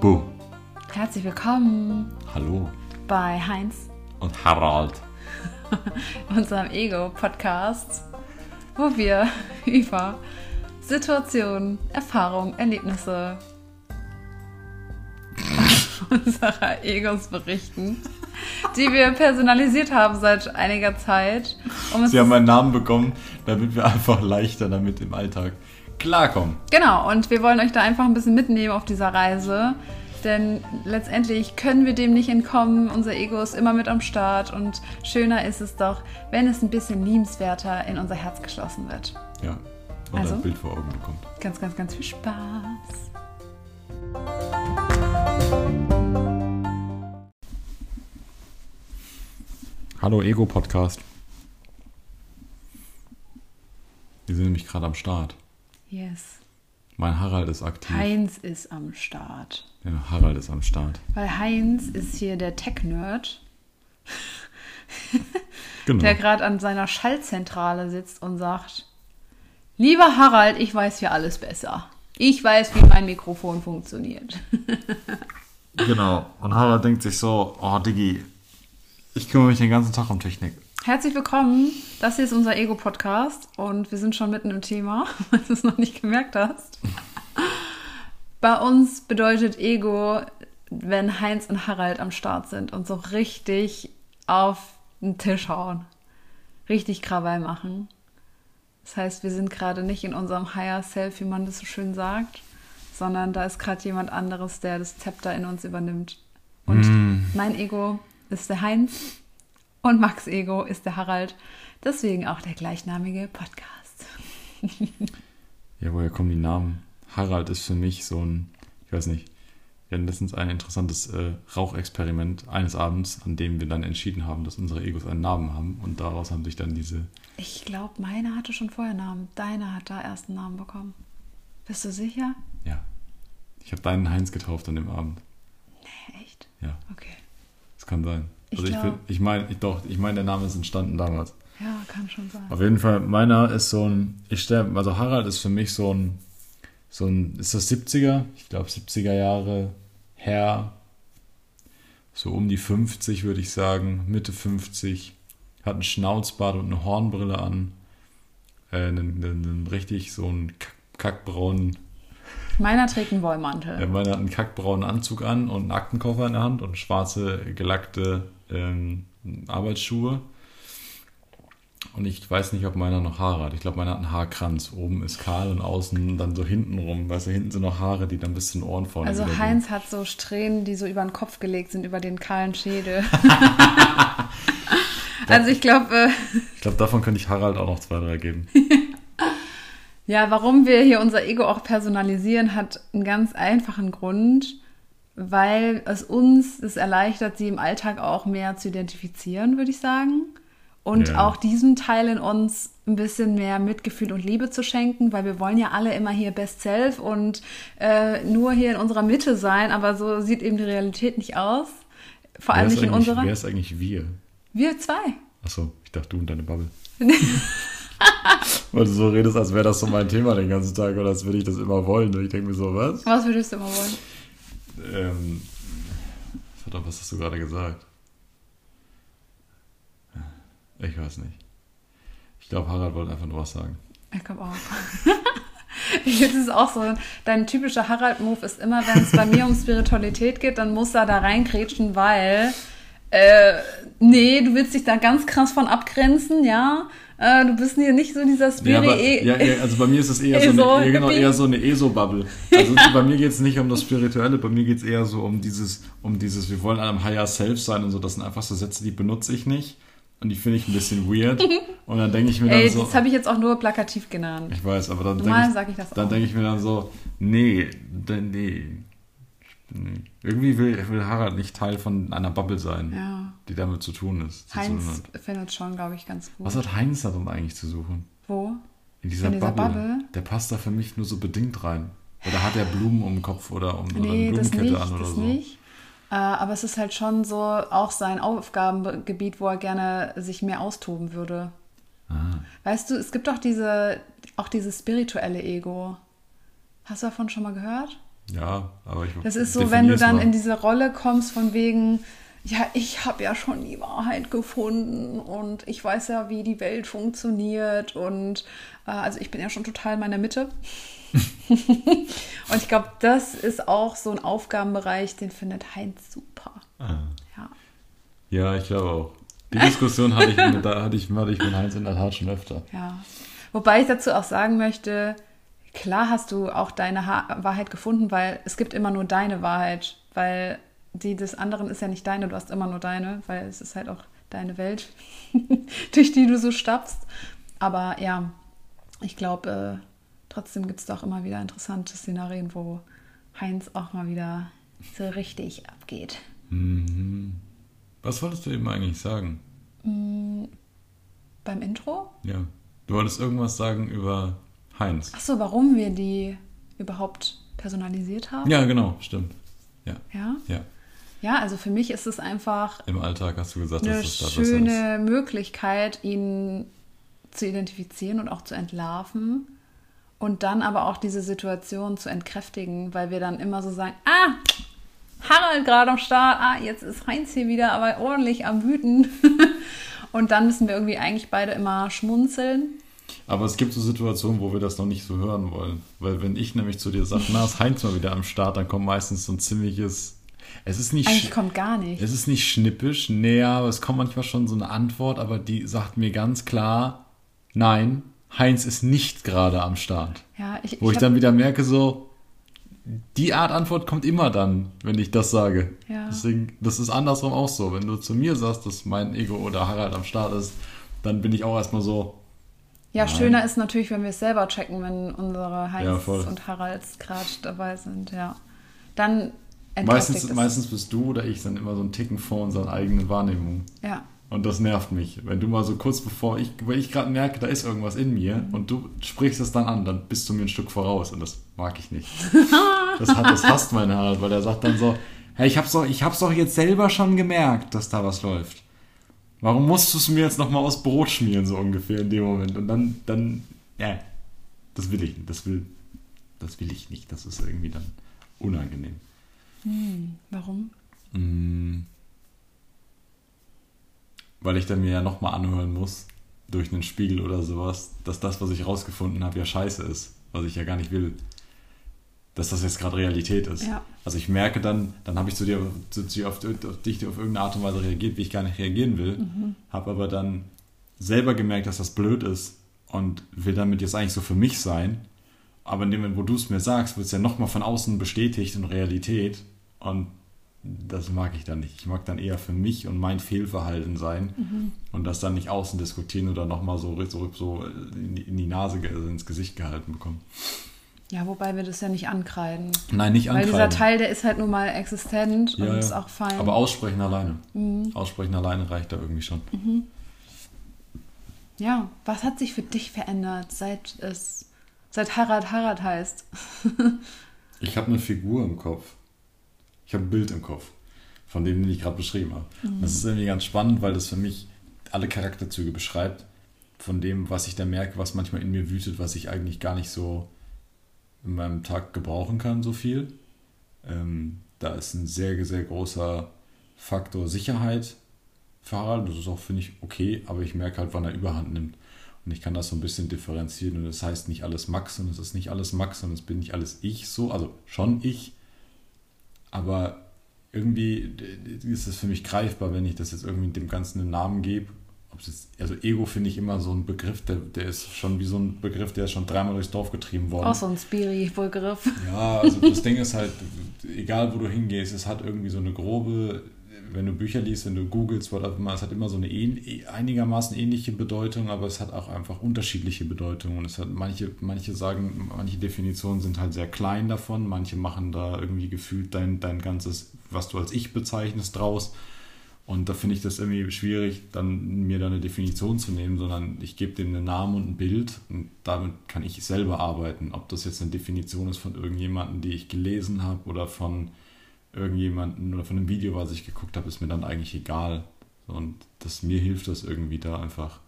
Bu. Herzlich willkommen Hallo. bei Heinz, Und Harald. unserem Ego-Podcast, wo wir über Situationen, Erfahrungen, Erlebnisse unserer Egos berichten, die wir personalisiert haben seit einiger Zeit. Um Sie haben einen Namen bekommen, damit wir einfach leichter damit im Alltag klarkommen. Genau, und wir wollen euch da einfach ein bisschen mitnehmen auf dieser Reise. Denn letztendlich können wir dem nicht entkommen. Unser Ego ist immer mit am Start. Und schöner ist es doch, wenn es ein bisschen liebenswerter in unser Herz geschlossen wird. Ja. Und Also? ein Bild vor Augen bekommt. Ganz, ganz, ganz viel Spaß. Hallo Ego-Podcast. Wir sind nämlich gerade am Start. Yes. Mein Harald ist aktiv. Heinz ist am Start. Ja, Harald ist am Start. Weil Heinz ist hier der Tech-Nerd, Genau. der gerade an seiner Schaltzentrale sitzt und sagt: Lieber Harald, ich weiß hier alles besser. Ich weiß, wie mein Mikrofon funktioniert. Genau. Und Harald denkt sich so, oh Diggi, ich kümmere mich den ganzen Tag um Technik. Herzlich willkommen. Das hier ist unser Ego-Podcast und wir sind schon mitten im Thema, wenn du es noch nicht gemerkt hast. Bei uns bedeutet Ego, wenn Heinz und Harald am Start sind und so richtig auf den Tisch hauen. Richtig Krawall machen. Das heißt, wir sind gerade nicht in unserem Higher Self, wie man das so schön sagt, sondern da ist gerade jemand anderes, der das Zepter in uns übernimmt. Und mein Ego ist der Heinz und Max Ego ist der Harald. Deswegen auch der gleichnamige Podcast. Ja, woher kommen die Namen? Harald ist für mich so ein, ich weiß nicht, wir hatten letztens ein interessantes äh, Rauchexperiment eines Abends, an dem wir dann entschieden haben, dass unsere Egos einen Namen haben und daraus haben sich dann diese, Ich glaube, meine hatte schon vorher Namen. Deine hat da erst einen Namen bekommen. Bist du sicher? ja, ich habe deinen Heinz getauft an dem Abend. Nee, echt? Ja, Okay. das kann sein. Ich Also ich, glaub- ich meine, ich, doch, ich meine, der Name ist entstanden damals. Ja, kann schon sein. Auf jeden Fall, meiner ist so ein, ich stelle, also Harald ist für mich so ein, so ein, ist das 70er? Ich glaube 70er Jahre Herr, so um die 50 würde ich sagen, Mitte 50, hat einen Schnauzbart und eine Hornbrille an, äh, einen, einen, einen richtig so einen kack- kackbraunen, Meiner trägt einen Wollmantel. äh, meiner hat einen kackbraunen Anzug an und einen Aktenkoffer in der Hand und schwarze gelackte ähm, Arbeitsschuhe. Und ich weiß nicht, ob meiner noch Haare hat. Ich glaube, meiner hat einen Haarkranz. Oben ist kahl und außen dann so hinten rum. Weißt du, hinten sind noch Haare, die dann bis zu den Ohren vorne Also Heinz hat so Strähnen, die so über den Kopf gelegt sind, über den kahlen Schädel. also ich glaube, äh, gehen. Ich glaube, davon könnte ich Harald auch noch zwei, drei geben. Ja, warum wir hier unser Ego auch personalisieren, hat einen ganz einfachen Grund, weil es uns es erleichtert, sie im Alltag auch mehr zu identifizieren, würde ich sagen. Und Ja. auch diesem Teil in uns ein bisschen mehr Mitgefühl und Liebe zu schenken, weil wir wollen ja alle immer hier Best Self und äh, nur hier in unserer Mitte sein, aber so sieht eben die Realität nicht aus. Vor allem nicht in unserer. wer ist eigentlich wir? Wir zwei. Achso, ich dachte du und deine Bubble. Weil du so redest, als wäre das so mein Thema den ganzen Tag oder als würde ich das immer wollen. Und ich denke mir so, was? Was würdest du immer wollen? Ähm, verdammt, was hast du gerade gesagt? Ich weiß nicht. Ich glaube, Harald wollte einfach nur was sagen. Ich glaube auch. Es ist auch so, dein typischer Harald-Move ist immer, wenn es bei mir um Spiritualität geht, dann muss er da reinkrätschen, weil, äh, nee, du willst dich da ganz krass von abgrenzen, ja. Äh, du bist hier nicht so dieser Ja, Spiri. aber, ja, ja, also bei mir ist es eher so ESO, eine, ja, genau, eher so eine ESO-Bubble. Also bei mir geht es nicht um das Spirituelle, bei mir geht es eher so um dieses, um dieses, wir wollen einem Higher Self sein und so. Das sind einfach so Sätze, die benutze ich nicht. Und die finde ich ein bisschen weird. Und dann denke ich mir dann Ey, so. das habe ich jetzt auch nur plakativ genannt. Ich weiß, aber dann denke ich das ich, dann denke ich mir dann so, nee, nee, nee. Irgendwie will, will Harald nicht Teil von einer Bubble sein, Ja. die damit zu tun ist. zu tun Heinz hat. findet schon, glaube ich, ganz gut. Was hat Heinz darum eigentlich zu suchen? Wo? In dieser, In dieser Bubble. Bubble? Der passt da für mich nur so bedingt rein. Oder hat er Blumen um den Kopf oder, um, oder Nee, eine das Blumenkette nicht, an oder das so? nicht. Äh, aber es ist halt schon so auch sein Aufgabengebiet, wo er gerne sich mehr austoben würde. Ah, Weißt du, es gibt doch diese, auch dieses spirituelle Ego. Hast du davon schon mal gehört? Ja, aber ich Das ist so, wenn du dann mal. in diese Rolle kommst von wegen, ja, ich habe ja schon die Wahrheit gefunden und ich weiß ja, wie die Welt funktioniert und äh, also ich bin ja schon total in meiner Mitte. und ich glaube, das ist auch so ein Aufgabenbereich, den findet Heinz super. Ah. Ja. ja, ich glaube auch. Die Diskussion hatte ich, mit, da hatte ich, hatte ich mit Heinz in der Tat schon öfter. Ja. Wobei ich dazu auch sagen möchte, klar hast du auch deine ha Wahrheit gefunden, weil es gibt immer nur deine Wahrheit, weil die des anderen ist ja nicht deine, du hast immer nur deine, weil es ist halt auch deine Welt, durch die du so stapfst. Aber ja, ich glaube, äh, trotzdem gibt es doch immer wieder interessante Szenarien, wo Heinz auch mal wieder so richtig abgeht. Mhm. Was wolltest du eben eigentlich sagen? Mhm, beim Intro? Ja. Du wolltest irgendwas sagen über Heinz. Achso, warum wir die überhaupt personalisiert haben? Ja, genau, stimmt. Ja. Ja? Ja. Ja, also für mich ist es einfach. Im Alltag hast du gesagt, eine dass es da schöne Möglichkeit, ihn zu identifizieren und auch zu entlarven. Und dann aber auch diese Situation zu entkräftigen, weil wir dann immer so sagen: Ah, Harald gerade am Start, ah, jetzt ist Heinz hier wieder, aber ordentlich am Wüten. und dann müssen wir irgendwie eigentlich beide immer schmunzeln aber es gibt so Situationen, wo wir das noch nicht so hören wollen. Weil wenn ich nämlich zu dir sage, na, ist Heinz mal wieder am Start, dann kommt meistens so ein ziemliches. Es ist nicht. Eigentlich kommt gar nicht. Es ist nicht schnippisch, nee, aber es kommt manchmal schon so eine Antwort, aber die sagt mir ganz klar, nein, Heinz ist nicht gerade am Start. Ja, ich, wo ich, ich dann wieder merke, so, die Art Antwort kommt immer dann, wenn ich das sage. Ja. Deswegen, das ist andersrum auch so. Wenn du zu mir sagst, dass mein Ego oder Harald am Start ist, dann bin ich auch erstmal so, ja, schöner ist natürlich, wenn wir es selber checken, wenn unsere Heinz ja, und Haralds gerade dabei sind, ja. Dann meistens, meistens bist du oder ich dann immer so ein Ticken vor unserer eigenen Wahrnehmung. Ja. Und das nervt mich. Wenn du mal so kurz bevor ich, weil ich gerade merke, da ist irgendwas in mir mhm. und du sprichst es dann an, dann bist du mir ein Stück voraus und das mag ich nicht. das, hat, das hasst meine Harald, weil er sagt dann so, hey, ich hab's doch, ich hab's doch jetzt selber schon gemerkt, dass da was läuft. Warum musst du es mir jetzt nochmal aus Brot schmieren, so ungefähr in dem Moment? Und dann, dann, ja, das will ich nicht. Das will, das will ich nicht. Das ist irgendwie dann unangenehm. Hm, warum? Hm, weil ich dann mir ja nochmal anhören muss, durch einen Spiegel oder sowas, dass das, was ich rausgefunden habe, ja scheiße ist. Was ich ja gar nicht will dass das jetzt gerade Realität ist. Ja. Also ich merke dann, dann habe ich zu dir, zu, zu, auf, auf, dich auf irgendeine Art und Weise reagiert, wie ich gar nicht reagieren will, mhm. habe aber dann selber gemerkt, dass das blöd ist und will damit jetzt eigentlich so für mich sein. Aber in dem Moment, wo du es mir sagst, wird es ja nochmal von außen bestätigt in Realität und das mag ich dann nicht. Ich mag dann eher für mich und mein Fehlverhalten sein mhm. und das dann nicht außen diskutieren oder nochmal so, so, so in die Nase, also ins Gesicht gehalten bekommen. Ja, wobei wir das ja nicht ankreiden. Nein, nicht ankreiden. Weil dieser Teil, der ist halt nun mal existent ja, und ist auch fein. Aber aussprechen alleine. Mhm. Aussprechen alleine reicht da irgendwie schon. Mhm. Ja, was hat sich für dich verändert, seit es, seit Harald Harald heißt? ich habe eine Figur im Kopf. Ich habe ein Bild im Kopf, von dem, den ich gerade beschrieben habe. Mhm. Das ist irgendwie ganz spannend, weil das für mich alle Charakterzüge beschreibt, von dem, was ich da merke, was manchmal in mir wütet, was ich eigentlich gar nicht so in meinem Tag gebrauchen kann, so viel. Ähm, da ist ein sehr, sehr großer Faktor Sicherheit Harald. Das ist auch, finde ich, okay, aber ich merke halt, wann er Überhand nimmt. Und ich kann das so ein bisschen differenzieren. Und das heißt nicht alles Max und es ist nicht alles Max und es bin nicht alles ich so. Also schon ich. Aber irgendwie ist es für mich greifbar, wenn ich das jetzt irgendwie dem Ganzen einen Namen gebe also Ego finde ich immer so ein Begriff, der, der ist schon wie so ein Begriff, der ist schon dreimal durchs Dorf getrieben worden. Auch so ein Spiri-Begriff. Ja, also das Ding ist halt, egal wo du hingehst, es hat irgendwie so eine grobe, wenn du Bücher liest, wenn du googelst, es hat immer so eine einigermaßen ähnliche Bedeutung, aber es hat auch einfach unterschiedliche Bedeutungen. Und es hat manche, manche sagen, manche Definitionen sind halt sehr klein davon, manche machen da irgendwie gefühlt dein, dein ganzes, was du als Ich bezeichnest, draus. Und da finde ich das irgendwie schwierig, dann mir da eine Definition zu nehmen, sondern ich gebe dem einen Namen und ein Bild und damit kann ich selber arbeiten. Ob das jetzt eine Definition ist von irgendjemandem, die ich gelesen habe oder von irgendjemandem oder von einem Video, was ich geguckt habe, ist mir dann eigentlich egal. Und das, mir hilft das irgendwie da einfach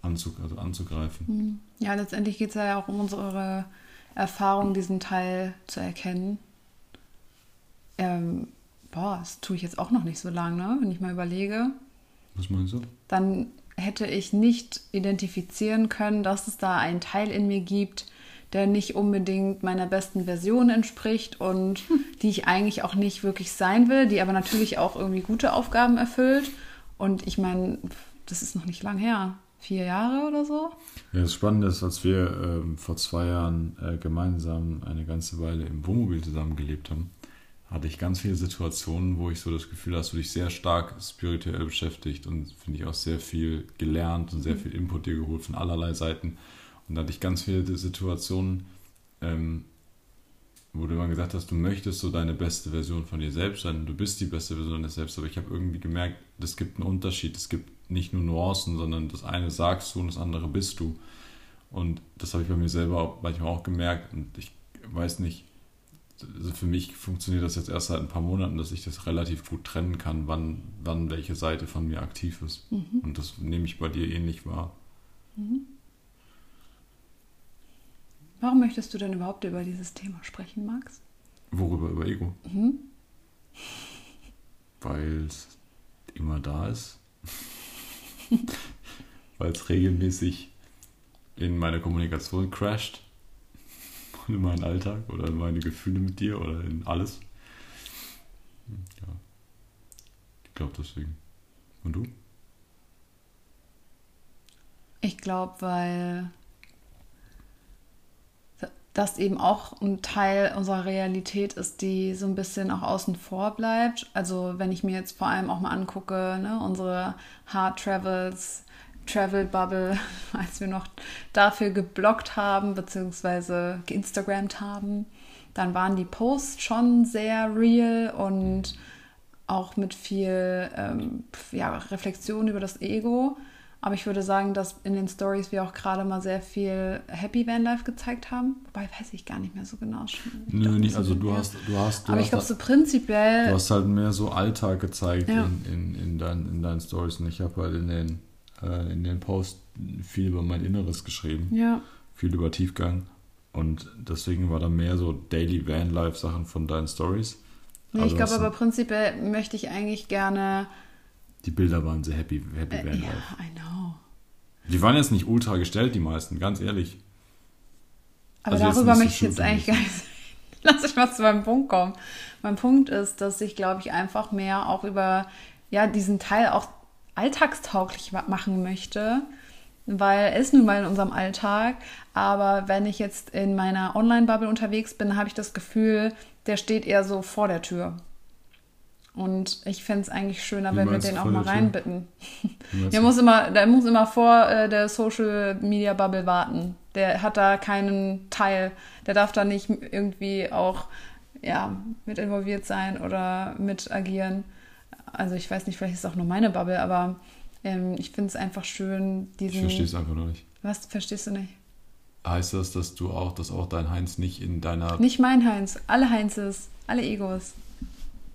anzug, also anzugreifen. Hm. Ja, letztendlich geht es ja auch um unsere Erfahrung, diesen Teil zu erkennen ähm, boah, das tue ich jetzt auch noch nicht so lange, ne? wenn ich mal überlege. Was meinst du? Dann hätte ich nicht identifizieren können, dass es da einen Teil in mir gibt, der nicht unbedingt meiner besten Version entspricht und die ich eigentlich auch nicht wirklich sein will, die aber natürlich auch irgendwie gute Aufgaben erfüllt. Und ich meine, das ist noch nicht lang her. Vier Jahre oder so? Ja, das Spannende ist, als wir ähm, vor zwei Jahren äh, gemeinsam eine ganze Weile im Wohnmobil zusammengelebt haben, hatte ich ganz viele Situationen, wo ich so das Gefühl habe, dass du dich sehr stark spirituell beschäftigt und finde ich auch sehr viel gelernt und sehr viel Input dir geholt von allerlei Seiten. Und da hatte ich ganz viele Situationen, ähm, wo du immer gesagt hast, du möchtest so deine beste Version von dir selbst sein, du bist die beste Version deines Selbst, aber ich habe irgendwie gemerkt, es gibt einen Unterschied, es gibt nicht nur Nuancen, sondern das eine sagst du und das andere bist du. Und das habe ich bei mir selber auch manchmal auch gemerkt und ich weiß nicht, also für mich funktioniert das jetzt erst seit ein paar Monaten, dass ich das relativ gut trennen kann, wann, wann welche Seite von mir aktiv ist. Mhm. Und das nehme ich bei dir ähnlich wahr. Mhm. Warum möchtest du denn überhaupt über dieses Thema sprechen, Max? Worüber? Über Ego? Mhm. Weil es immer da ist. Weil es regelmäßig in meine Kommunikation crasht. In meinen Alltag oder in meine Gefühle mit dir oder in alles. Ja. Ich glaube deswegen. Und du? Ich glaube, weil das eben auch ein Teil unserer Realität ist, die so ein bisschen auch außen vor bleibt. Also wenn ich mir jetzt vor allem auch mal angucke, ne, unsere Hard Travels, Travel Bubble, als wir noch dafür geblockt haben, beziehungsweise geinstagrammt haben, dann waren die Posts schon sehr real und auch mit viel ähm, ja, Reflexion über das Ego. Aber ich würde sagen, dass in den Stories wir auch gerade mal sehr viel Happy Van Life gezeigt haben. Wobei weiß ich gar nicht mehr so genau. Nö, nicht. Also du hast, du hast. Du Aber hast ich glaube so prinzipiell. Du hast halt mehr so Alltag gezeigt ja. in, in, in, dein, in deinen Stories. Und ich habe halt in den, äh, in den Posts viel über mein Inneres geschrieben. Ja. Viel über Tiefgang. Und deswegen war da mehr so Daily Van Life Sachen von deinen Stories. Nee, also ich glaube aber prinzipiell möchte ich eigentlich gerne die Bilder waren sehr happy, happy äh, Van Ja, I know. Die waren jetzt nicht ultra gestellt, die meisten, ganz ehrlich. Aber also darüber möchte ich jetzt eigentlich gar nicht. Lass ich mal zu meinem Punkt kommen. Mein Punkt ist, dass ich, glaube ich, einfach mehr auch über ja, diesen Teil auch alltagstauglich machen möchte, weil er ist nun mal in unserem Alltag. Aber wenn ich jetzt in meiner Online-Bubble unterwegs bin, habe ich das Gefühl, der steht eher so vor der Tür. Und ich fände es eigentlich schöner, Wie wenn wir den auch mal reinbitten. Der muss immer, der muss immer vor äh, der Social Media Bubble warten. Der hat da keinen Teil. Der darf da nicht irgendwie auch ja, mit involviert sein oder mit agieren. Also ich weiß nicht, vielleicht ist es auch nur meine Bubble, aber ähm, ich finde es einfach schön, diesen. Ich verstehe es einfach noch nicht. Was verstehst du nicht? Heißt das, dass du auch, dass auch dein Heinz nicht in deiner. Nicht mein Heinz, alle Heinzes, alle Egos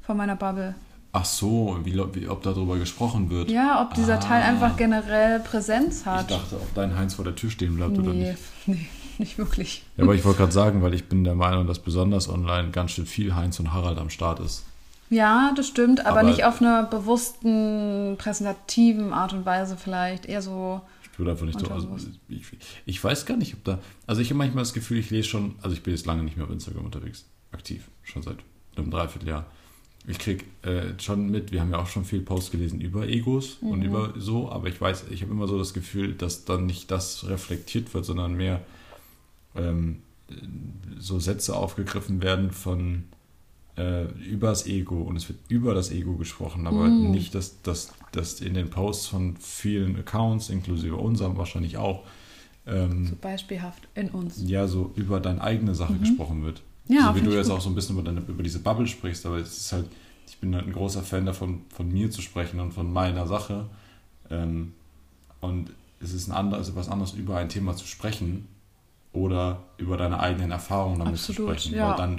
von meiner Bubble. Ach so, wie, wie, ob darüber gesprochen wird. Ja, ob dieser ah. Teil einfach generell Präsenz hat. Ich dachte, ob dein Heinz vor der Tür stehen bleibt nee, oder nicht. Nee, nicht wirklich. Ja, aber ich wollte gerade sagen, weil ich bin der Meinung, dass besonders online ganz schön viel Heinz und Harald am Start ist. Ja, das stimmt, aber, aber nicht auf einer bewussten, präsentativen Art und Weise vielleicht. Eher so. Ich würde einfach nicht so. Also ich, ich, weiß gar nicht, ob da. Also ich habe manchmal das Gefühl, ich lese schon. Also ich bin jetzt lange nicht mehr auf Instagram unterwegs. Aktiv. Schon seit einem Dreivierteljahr. Ich krieg äh, schon mit, wir haben ja auch schon viel Posts gelesen über Egos mhm. und über so, aber ich weiß, ich habe immer so das Gefühl, dass dann nicht das reflektiert wird, sondern mehr ähm, so Sätze aufgegriffen werden von äh, übers Ego und es wird über das Ego gesprochen, aber mhm. nicht, dass, dass, dass in den Posts von vielen Accounts, inklusive unserem wahrscheinlich auch, ähm, so beispielhaft in uns. Ja, so über deine eigene Sache mhm. gesprochen wird. Ja, also wie du jetzt gut. auch so ein bisschen über, deine, über diese Bubble sprichst, aber es ist halt, ich bin halt ein großer Fan davon, von mir zu sprechen und von meiner Sache. Ähm, und es ist ein anderes, was anderes, über ein Thema zu sprechen oder über deine eigenen Erfahrungen damit Absolut, zu sprechen. Ja. Weil dann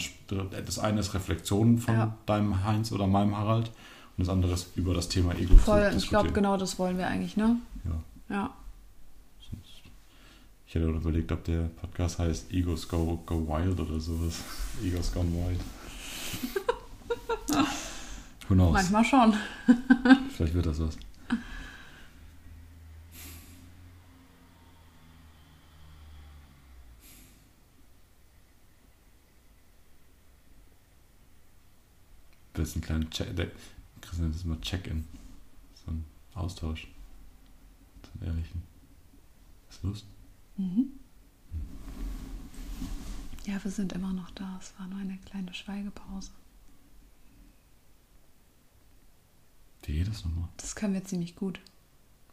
das eine ist Reflexion von ja. deinem Heinz oder meinem Harald und das andere ist über das Thema Ego Voll, zu ich glaube, genau das wollen wir eigentlich, ne? Ja. Ja. Ich hätte überlegt, ob der Podcast heißt Egos Go, Go Wild oder sowas. Egos Gone Wild. Who knows? Manchmal schon. Vielleicht wird das was. Das ist ein kleiner Check. Der, das ist mal Check-in. So ein Austausch. So einen ehrlichen. Hast du Lust? Mhm. Ja, wir sind immer noch da. Es war nur eine kleine Schweigepause. Wie geht das nochmal? Das können wir ziemlich gut.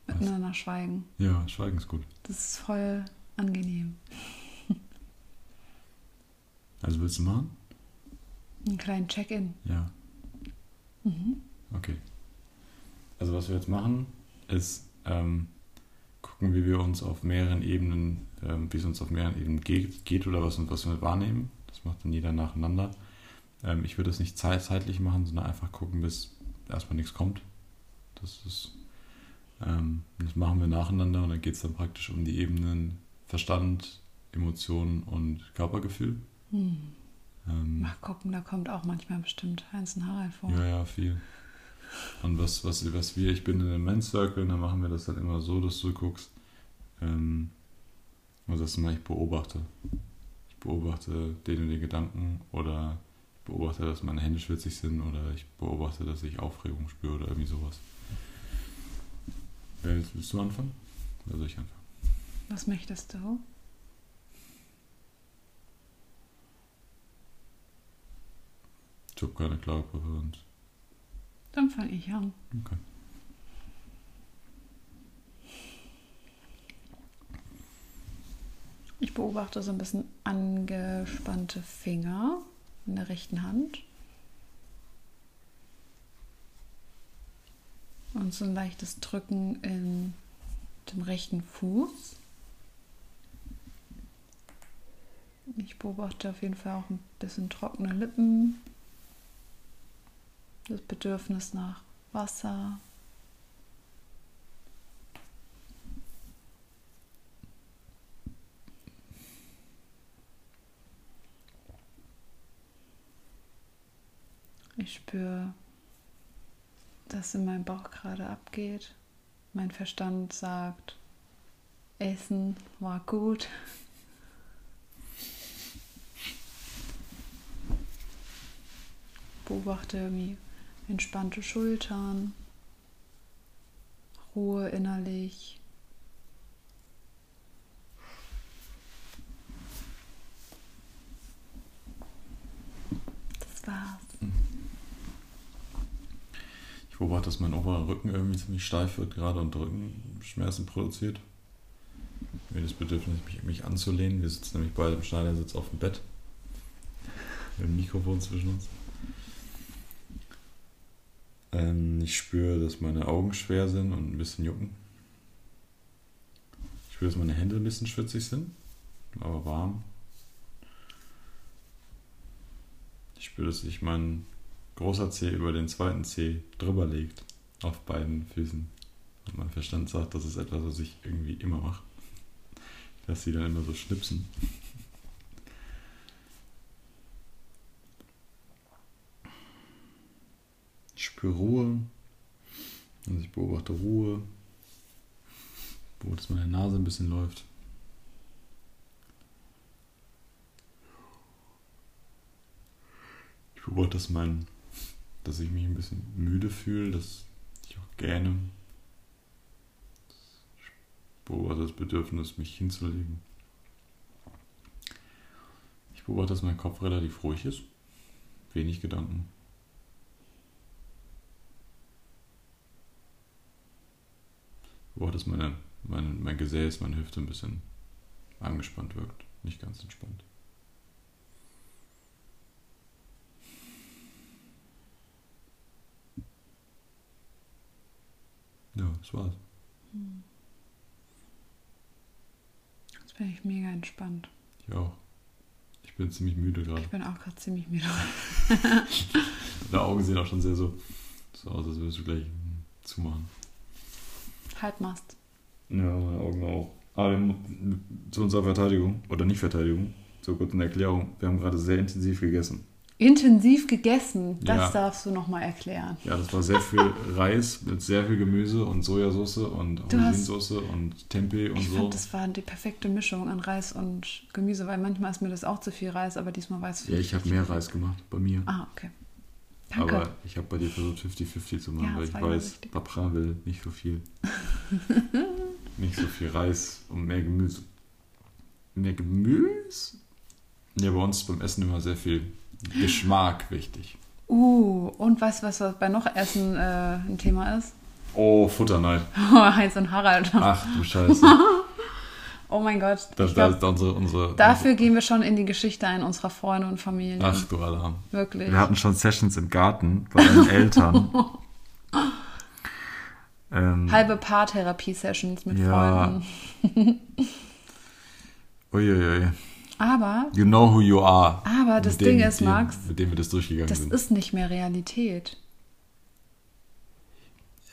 Was? Miteinander schweigen. Ja, Schweigen ist gut. Das ist voll angenehm. Also willst du machen? Einen kleinen Check-in. Ja. Mhm. Okay. Also was wir jetzt machen, ist ähm, gucken, wie wir uns auf mehreren Ebenen, ähm, wie es uns auf mehreren Ebenen geht, geht oder was, was wir wahrnehmen. Das macht dann jeder nacheinander. Ähm, ich würde das nicht zeit zeitlich machen, sondern einfach gucken, bis erstmal nichts kommt. Das ist ähm, das machen wir nacheinander und dann geht es dann praktisch um die Ebenen Verstand, Emotionen und Körpergefühl. Hm. Ähm, Mal gucken, da kommt auch manchmal bestimmt Heinz und Harald vor. Ja, ja, viel. Und was, was, was wir, ich bin in einem Men's Circle, dann machen wir das dann immer so, dass du guckst, ähm, also du mal, ich beobachte. Ich beobachte den und den Gedanken oder ich beobachte, dass meine Hände schwitzig sind oder ich beobachte, dass ich Aufregung spüre oder irgendwie sowas. Willst, willst du anfangen? Oder soll ich anfangen? Was möchtest du? Ich habe keine klare Präferenz. Dann fange ich an. Okay. Ich beobachte so ein bisschen angespannte Finger in der rechten Hand. Und so ein leichtes Drücken in dem rechten Fuß. Ich beobachte auf jeden Fall auch ein bisschen trockene Lippen. Das Bedürfnis nach Wasser. Ich spüre, dass in meinem Bauch gerade abgeht. Mein Verstand sagt, Essen war gut. Beobachte irgendwie entspannte Schultern, Ruhe innerlich. Das war's. Ich beobachte, dass mein oberer Rücken irgendwie ziemlich steif wird gerade und Rückenschmerzen produziert. Mir das Bedürfnis, mich, mich anzulehnen. Wir sitzen nämlich beide im Schneidersitz auf dem Bett. Mit dem Mikrofon zwischen uns. Ähm, ich spüre, dass meine Augen schwer sind und ein bisschen jucken. Ich spüre, dass meine Hände ein bisschen schwitzig sind, aber warm. Ich spüre, dass sich mein großer Zeh über den zweiten Zeh drüber legt. Auf beiden Füßen. Und mein Verstand sagt, das ist etwas, was ich irgendwie immer mache. Lasse sie dann immer so schnipsen. Spüre Ruhe. Also ich beobachte Ruhe. Beobachte, dass meine Nase ein bisschen läuft. Ich beobachte, dass, mein, dass ich mich ein bisschen müde fühle, dass ich auch. Ich beobachte das Bedürfnis, mich hinzulegen. Ich beobachte, dass mein Kopf relativ ruhig ist. Wenig Gedanken. Boah, dass meine, mein, mein Gesäß, meine Hüfte ein bisschen angespannt wirkt. Nicht ganz entspannt. Ja, das war's. Jetzt bin ich mega entspannt. Ich auch. Ich bin ziemlich müde gerade. Ich bin auch gerade ziemlich müde. Deine Augen sehen auch schon sehr so, so aus, als würdest du gleich hm, zumachen. Halbmast. Ja, meine Augen auch. Aber zu unserer Verteidigung, oder nicht Verteidigung, so kurz eine Erklärung, wir haben gerade sehr intensiv gegessen. Intensiv gegessen, das Ja. darfst du nochmal erklären. Ja, das war sehr viel Reis mit sehr viel Gemüse und Sojasauce und Auberginesauce und Tempeh und Ich so. fand, das war die perfekte Mischung an Reis und Gemüse, weil manchmal ist mir das auch zu viel Reis, aber diesmal war es Ja, ich habe mehr Reis gemacht bei mir. Ah, okay. Danke. Aber ich habe bei dir versucht 50-50 zu machen, Ja, weil ich weiß, wichtig. Papa will nicht so viel. nicht so viel Reis und mehr Gemüse. Mehr Gemüse? Ja, bei uns ist beim Essen immer sehr viel Geschmack wichtig. Uh, und weißt du, was, was bei noch Essen äh, ein Thema ist? Oh, Futterneid. Heinz und Harald. Ach du Scheiße. Oh mein Gott. Das, das glaub, ist unsere, unsere, dafür gehen wir schon in die Geschichte ein unserer Freunde und Familien. Ach du Alarm. Wirklich. Wir hatten schon Sessions im Garten bei deinen Eltern. ähm, Halbe Paartherapie-Sessions mit Ja. Freunden. uiuiui. Aber You know who you are. Aber das dem- Ding ist, die- Max, Mit dem wir das durchgegangen das sind. ist nicht mehr Realität.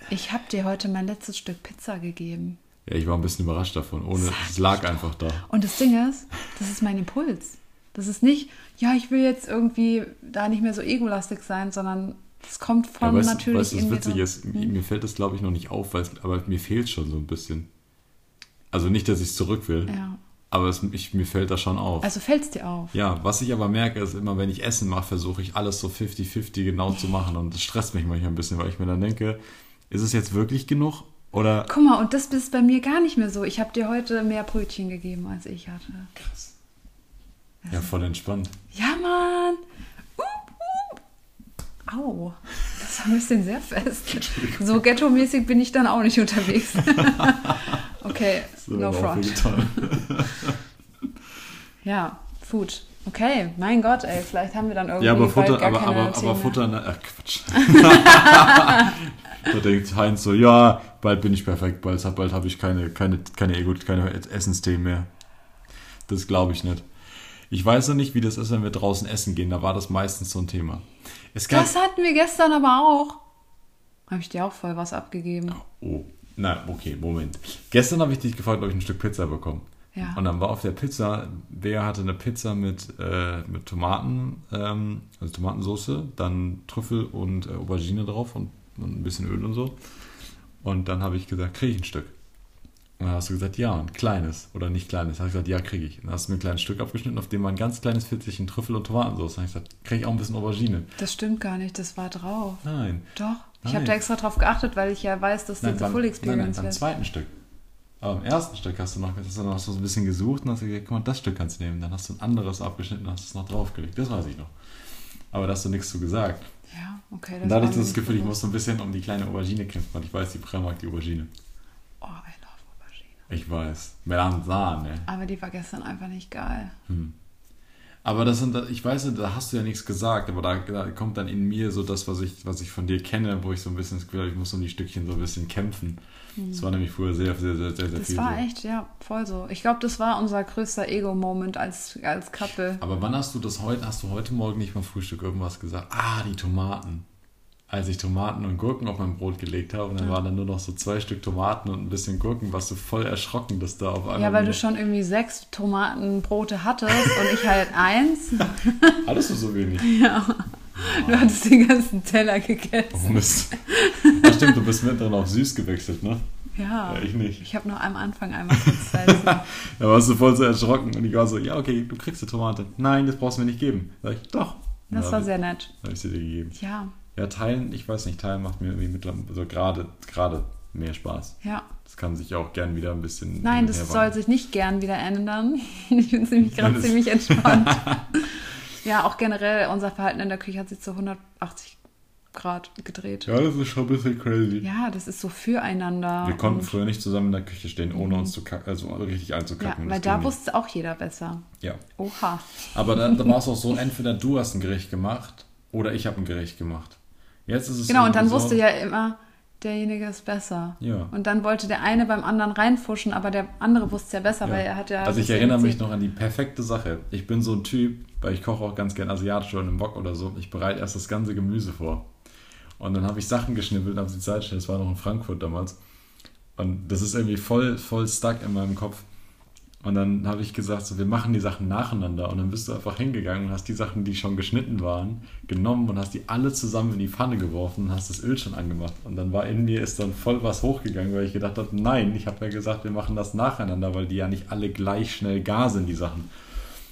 Ich habe dir heute mein letztes Stück Pizza gegeben. Ja, ich war ein bisschen überrascht davon. Ohne, es lag einfach da. Und das Ding ist, das ist mein Impuls. Das ist nicht, ja, ich will jetzt irgendwie da nicht mehr so egolastig sein, sondern es kommt Ja, von weißt, natürlich weißt du, was witzig ist? Mir fällt das, glaube ich, noch nicht auf, aber mir fehlt schon so ein bisschen. Also nicht, dass ich es zurück will, Ja. aber es, ich, mir fällt das schon auf. Also fällt es dir auf. ja, was ich aber merke, ist immer, wenn ich Essen mache, versuche ich alles so 50-50 genau zu machen und das stresst mich manchmal ein bisschen, weil ich mir dann denke, ist es jetzt wirklich genug oder Guck mal, und das ist bei mir gar nicht mehr so. Ich habe dir heute mehr Brötchen gegeben, als ich hatte. krass. Ja, voll entspannt. Ja, Mann! Up, up. Au, das war ein bisschen sehr fest. So ghetto-mäßig bin ich dann auch nicht unterwegs. okay, So, no front. Ja, Food. Okay, mein Gott, ey, vielleicht haben wir dann irgendwie Ja, aber bald Futter, gar aber, aber, aber. Futter, na, ach Quatsch. da denkt Heinz so, ja, bald bin ich perfekt, bald, bald habe ich keine, keine, keine, Ego, keine Essensthemen mehr. Das glaube ich nicht. Ich weiß noch nicht, wie das ist, wenn wir draußen essen gehen. Da war das meistens so ein Thema. Gab, Das hatten wir gestern aber auch. Habe ich dir auch voll was abgegeben. Oh, na, okay, Moment. Gestern habe ich dich gefragt, ob ich ein Stück Pizza bekomme. Ja. Und dann war auf der Pizza, wer hatte eine Pizza mit, äh, mit Tomaten, ähm, also Tomatensauce, dann Trüffel und äh, Aubergine drauf und, und ein bisschen Öl und so. Und dann habe ich gesagt, kriege ich ein Stück. Und dann hast du gesagt, ja, ein kleines oder nicht kleines. Dann habe ich gesagt, ja, kriege ich. Dann hast du mir ein kleines Stück abgeschnitten, auf dem war ein ganz kleines Pfitzchen Trüffel und Tomatensauce. Dann habe ich gesagt, kriege ich auch ein bisschen Aubergine. Das stimmt gar nicht, das war drauf. Nein. Doch. Ich Nein. habe da extra drauf geachtet, weil ich ja weiß, dass Nein, diese beim, Full nein, nein, Experience beim zweiten Stück. Aber im ersten Stück hast du noch, hast du noch so ein bisschen gesucht und hast gesagt, guck mal, das Stück kannst du nehmen. Dann hast du ein anderes abgeschnitten und hast es noch draufgelegt. Das weiß ich noch. Aber da hast du nichts zu gesagt. Ja, okay. Das Und da hatte ich das Gefühl, ich muss so ein bisschen um die kleine Aubergine kämpfen, weil ich weiß, die Prä mag die Aubergine. Oh, I love Aubergine. Ich weiß. Melanzane. Aber die war gestern einfach nicht geil. Aber das sind, ich weiß nicht, da hast du ja nichts gesagt, aber da, da kommt dann in mir so das, was ich, was ich von dir kenne, wo ich so ein bisschen das Gefühl habe, ich muss um die Stückchen so ein bisschen kämpfen. Das war nämlich früher sehr, sehr, sehr, sehr, sehr Das viel war so. echt, ja, voll so. Ich glaube, das war unser größter Ego-Moment als, als Couple. Aber wann hast du das heute, hast du heute Morgen nicht beim Frühstück irgendwas gesagt? Ah, die Tomaten. Als ich Tomaten und Gurken auf mein Brot gelegt habe und dann waren dann nur noch so zwei Stück Tomaten und ein bisschen Gurken, warst du voll erschrocken, dass da auf einmal. Ja, weil du schon irgendwie sechs Tomatenbrote hattest und ich halt eins. Hattest du so wenig? Du hattest den ganzen Teller Oh gegessen. Mist. Ja, stimmt, du bist mittendrin auf süß gewechselt, ne? Ja. Ja, ich nicht. Ich habe noch am Anfang einmal kurz. Da warst du voll so erschrocken und ich war so, ja, okay, du kriegst die Tomate. Nein, das brauchst du mir nicht geben. Sag ich, doch. Das Ja, war sehr nett. ich- Hab ich sie dir gegeben. Ja, Ja, teilen, ich weiß nicht, teilen macht mir irgendwie mittlerweile, also gerade, gerade mehr Spaß. ja. Das kann sich auch gern wieder ein bisschen. Nein, das soll sich nicht gern wieder ändern. Ich bin nämlich gerade das- ziemlich entspannt. ja, auch generell unser Verhalten in der Küche hat sich zu 180 Grad gedreht. Ja, das ist schon ein bisschen crazy. Ja, das ist so füreinander. Wir konnten früher nicht zusammen in der Küche stehen, ohne uns zu kacken, also richtig Ja, einzukacken. weil Das da wusste auch jeder besser. Ja. Oha. Aber da, da war es auch so, entweder du hast ein Gericht gemacht oder ich habe ein Gericht gemacht. Jetzt ist es Genau, und dann so, wusste ja immer, derjenige ist besser. Ja. Und dann wollte der eine beim anderen reinfuschen, aber der andere wusste es ja besser, Ja. weil er hat ja. Also ich erinnere mich noch an die perfekte Sache. Ich bin so ein Typ, weil ich koche auch ganz gern asiatisch oder im Wok oder so. Ich bereite erst das ganze Gemüse vor. Und dann habe ich Sachen geschnippelt, habe sie Zeit das war noch in Frankfurt damals. Und das ist irgendwie voll, voll stuck in meinem Kopf. Und dann habe ich gesagt, so, wir machen die Sachen nacheinander. Und dann bist du einfach hingegangen und hast die Sachen, die schon geschnitten waren, genommen und hast die alle zusammen in die Pfanne geworfen und hast das Öl schon angemacht. Und dann war in mir ist dann voll was hochgegangen, weil ich gedacht habe, nein, ich habe ja gesagt, wir machen das nacheinander, weil die ja nicht alle gleich schnell gar sind, die Sachen.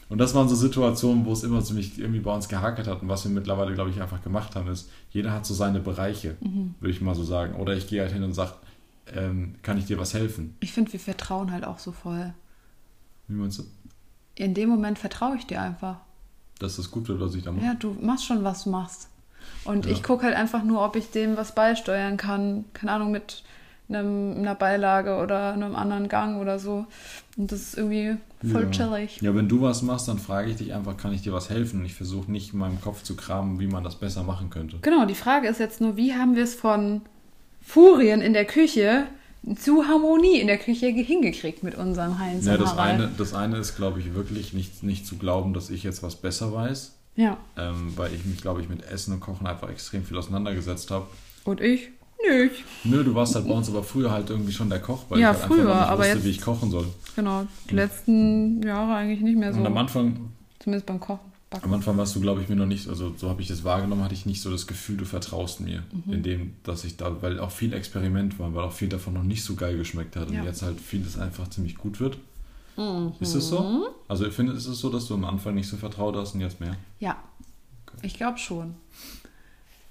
Und das waren so Situationen, wo es immer ziemlich irgendwie bei uns gehakert hat. Und was wir mittlerweile, glaube ich, einfach gemacht haben, ist, jeder hat so seine Bereiche, Mhm. würde ich mal so sagen. Oder ich gehe halt hin und sage, ähm, kann ich dir was helfen? Ich finde, wir vertrauen halt auch so voll. Wie meinst du? In dem Moment vertraue ich dir einfach. Dass das gut wird, was ich da mache? Ja, du machst schon, was du machst. Und Ja. ich gucke halt einfach nur, ob ich dem was beisteuern kann. Keine Ahnung, mit einem, einer Beilage oder einem anderen Gang oder so. Und das ist irgendwie voll ja. chillig. Ja, wenn du was machst, dann frage ich dich einfach, kann ich dir was helfen? Und ich versuche nicht in meinem Kopf zu kramen, wie man das besser machen könnte. Genau, die Frage ist jetzt nur, wie haben wir es von Furien in der Küche zu Harmonie in der Küche hingekriegt mit unserem Heinz Ja, das Harald? eine, das eine ist, glaube ich, wirklich nicht, nicht zu glauben, dass ich jetzt was besser weiß, Ja. ähm, weil ich mich, glaube ich, mit Essen und Kochen einfach extrem viel auseinandergesetzt habe. Und ich? Nicht. Nö, du warst halt bei uns aber früher halt irgendwie schon der Koch, weil Ja, ich halt früher, einfach nicht wusste, jetzt- wie ich kochen soll. Genau. Die letzten Jahre eigentlich nicht mehr so. Und am Anfang, Zumindest beim Kochen. Backen. am Anfang warst du, glaube ich, mir noch nicht, also so habe ich das wahrgenommen, hatte ich nicht so das Gefühl, du vertraust mir, Mhm. in dem, dass ich da, weil auch viel Experiment war, weil auch viel davon noch nicht so geil geschmeckt hat Ja. und jetzt halt vieles einfach ziemlich gut wird. Mhm. Ist es so? Also ich finde, ist es so, dass du am Anfang nicht so vertraut hast und jetzt mehr? Ja. Ich glaube schon.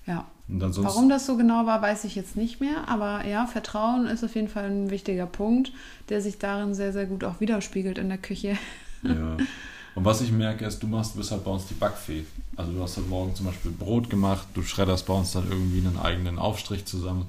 Ja. Warum das so genau war, weiß ich jetzt nicht mehr. Aber ja, Vertrauen ist auf jeden Fall ein wichtiger Punkt, der sich darin sehr, sehr gut auch widerspiegelt in der Küche. Ja. Und was ich merke, ist, du machst, bist halt bei uns die Backfee. Also du hast heute Morgen zum Beispiel Brot gemacht, du schredderst bei uns dann irgendwie einen eigenen Aufstrich zusammen.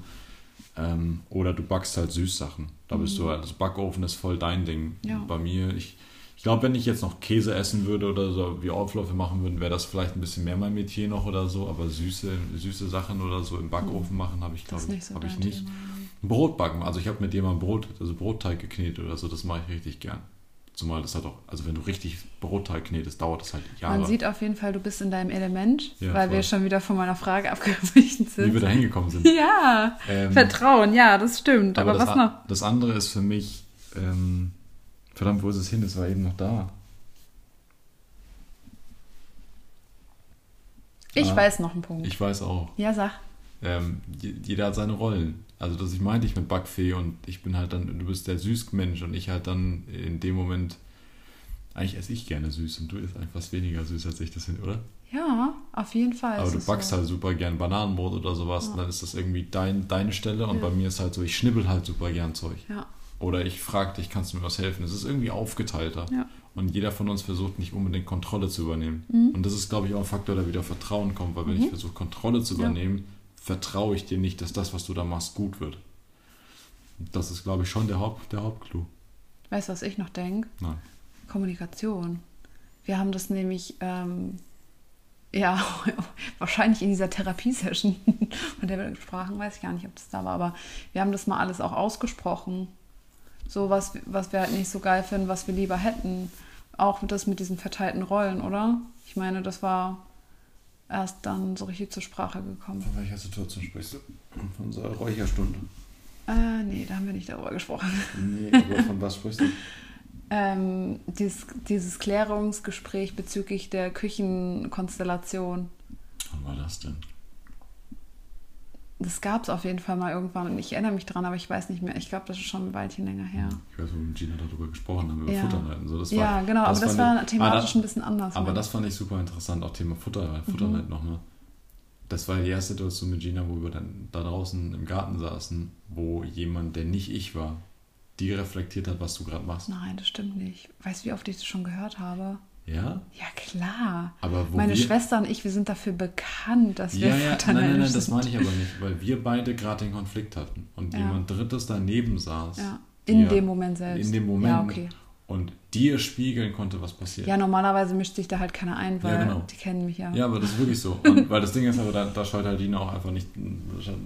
Ähm, oder du backst halt Süßsachen. Da bist du halt, das Backofen ist voll dein Ding. Mhm. Ja. Bei mir, ich, ich glaube, wenn ich jetzt noch Käse essen würde oder so, wie Aufläufe machen würden, wäre das vielleicht ein bisschen mehr mein Metier noch oder so. Aber süße, süße Sachen oder so im Backofen machen habe ich, Mhm. Glaube ich, nicht so habe ich nicht. Thema. Brot backen. Also ich habe mit jemandem Brot, also Brotteig geknetet oder so, das mache ich richtig gern. Zumal das halt auch, also wenn du richtig Brotteig knetest, dauert das halt Jahre. Man sieht auf jeden Fall, du bist in deinem Element, Ja, weil wir voll. schon wieder von meiner Frage abgewichen wie sind. wir da hingekommen sind. Ja, Ähm, Vertrauen, ja, das stimmt. Aber, das, was noch? das andere ist für mich, ähm, verdammt, wo ist es hin? Es war eben noch da. Ich Ah, weiß noch einen Punkt. Ich weiß auch. ja, sag. Ähm, je- jeder hat seine Rollen. Also das ich meinte ich mit Backfee und ich bin halt dann, du bist der Süßmensch und ich halt dann in dem Moment, eigentlich esse ich gerne süß und du isst einfach was weniger süß als ich das hin, oder? Ja, auf jeden Fall. Aber du backst so. halt super gern Bananenbrot oder sowas Ja. und dann ist das irgendwie dein, deine Stelle und Ja. bei mir ist halt so, ich schnibbel halt super gern Zeug. Ja, Oder ich frage dich, kannst du mir was helfen? Es ist irgendwie aufgeteilter. ja. Und jeder von uns versucht nicht unbedingt Kontrolle zu übernehmen. Mhm. Und das ist, glaube ich, auch ein Faktor, der wieder Vertrauen kommt, weil wenn ich versuche, Kontrolle zu übernehmen, vertraue ich dir nicht, dass das, was du da machst, gut wird. Und Das ist, glaube ich, schon der, Haupt, der Hauptclou. Weißt du, was ich noch denke? Nein. Kommunikation. Wir haben das nämlich, ähm, ja, wahrscheinlich in dieser Therapiesession, von der wir sprachen, weiß ich gar nicht, ob das da war, aber wir haben das mal alles auch ausgesprochen. So was, was wir halt nicht so geil finden, was wir lieber hätten. Auch das mit diesen verteilten Rollen, oder? Ich meine, das war erst dann so richtig zur Sprache gekommen. Von welcher Situation sprichst du? Von unserer Räucherstunde. Äh, nee, da haben wir nicht darüber gesprochen. Nee, aber von was sprichst du? Ähm, dieses, dieses Klärungsgespräch bezüglich der Küchenkonstellation. Wann war das denn? Das gab es auf jeden Fall mal irgendwann und ich erinnere mich dran, aber ich weiß nicht mehr. Ich glaube, das ist schon ein Weilchen länger her. Ich weiß, wo wir mit Gina darüber gesprochen haben, über Ja. Futterneiten. So, das ja, war, genau, aber das war ich- thematisch Ah, das- ein bisschen anders. Aber das fand ich super interessant, auch Thema Futter, Futterneid Mhm. nochmal. Das war die erste Situation mit Gina, wo wir dann da draußen im Garten saßen, wo jemand, der nicht ich war, die reflektiert hat, was du gerade machst. Nein, das stimmt nicht. Weißt du, wie oft ich das schon gehört habe? Ja? Ja, klar. Aber wo Meine wir, Schwester und ich, wir sind dafür bekannt, dass wir Ja, ja, nein, nein, nein, das sind. meine ich aber nicht, weil wir beide gerade den Konflikt hatten und Ja. jemand Drittes daneben saß. Ja, in dem Moment selbst. In dem Moment. Ja, okay. Und dir spiegeln konnte, was passiert. Ja, normalerweise mischt sich da halt keiner ein, weil Ja, genau. die kennen mich ja. Ja, aber das ist wirklich so. Und weil das Ding ist aber, da, da scheut halt Dina auch einfach nicht,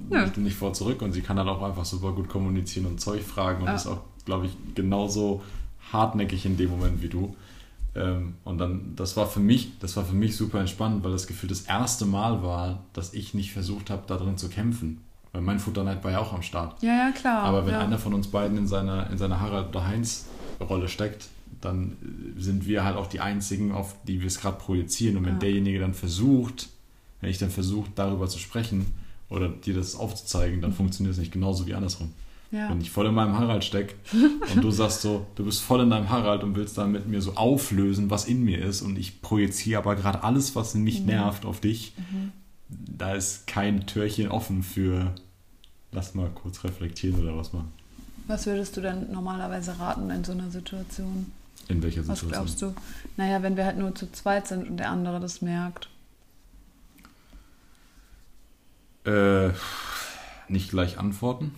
Ja. nicht, nicht vor zurück und sie kann halt auch einfach super gut kommunizieren und Zeug fragen und Ja. ist auch, glaube ich, genauso hartnäckig in dem Moment wie du. Ähm, und dann, das war für mich, das war für mich super entspannend, weil das Gefühl das erste Mal war, dass ich nicht versucht habe, da drin zu kämpfen. Weil mein Futterneid war ja auch am Start. Ja, ja, klar. Aber wenn ja. einer von uns beiden in seiner, in seiner Harald oder Heinz Rolle steckt, dann sind wir halt auch die Einzigen, auf die wir es gerade projizieren. Und wenn ja. derjenige dann versucht, wenn ich dann versuche, darüber zu sprechen oder dir das aufzuzeigen, dann mhm. funktioniert es nicht genauso wie andersrum. Ja. Wenn ich voll in meinem Harald stecke und du sagst so, du bist voll in deinem Harald und willst dann mit mir so auflösen, was in mir ist und ich projiziere aber gerade alles, was mich mhm. nervt, auf dich, mhm. da ist kein Türchen offen für, lass mal kurz reflektieren oder was machen. Was würdest du denn normalerweise raten in so einer Situation? In welcher Situation? Was glaubst du? Naja, wenn wir halt nur zu zweit sind und der andere das merkt. Äh, nicht gleich antworten.